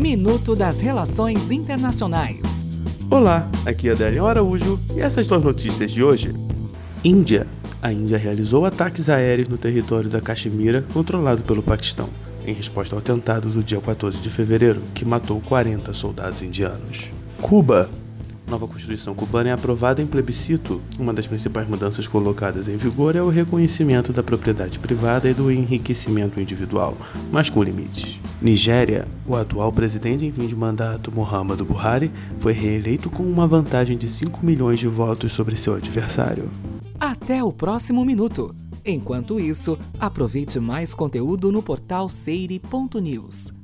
Minuto das Relações Internacionais. Olá, aqui é Adélio Araújo e essas são as notícias de hoje. Índia. A Índia realizou ataques aéreos no território da Caxemira, controlado pelo Paquistão, em resposta ao atentado do dia 14 de fevereiro, que matou 40 soldados indianos. Cuba. Nova Constituição cubana é aprovada em plebiscito. Uma das principais mudanças colocadas em vigor é o reconhecimento da propriedade privada e do enriquecimento individual, mas com limites. Nigéria. O atual presidente em fim de mandato, Muhammadu Buhari, foi reeleito com uma vantagem de 5 milhões de votos sobre seu adversário. Até o próximo minuto. Enquanto isso, aproveite mais conteúdo no portal seire.news.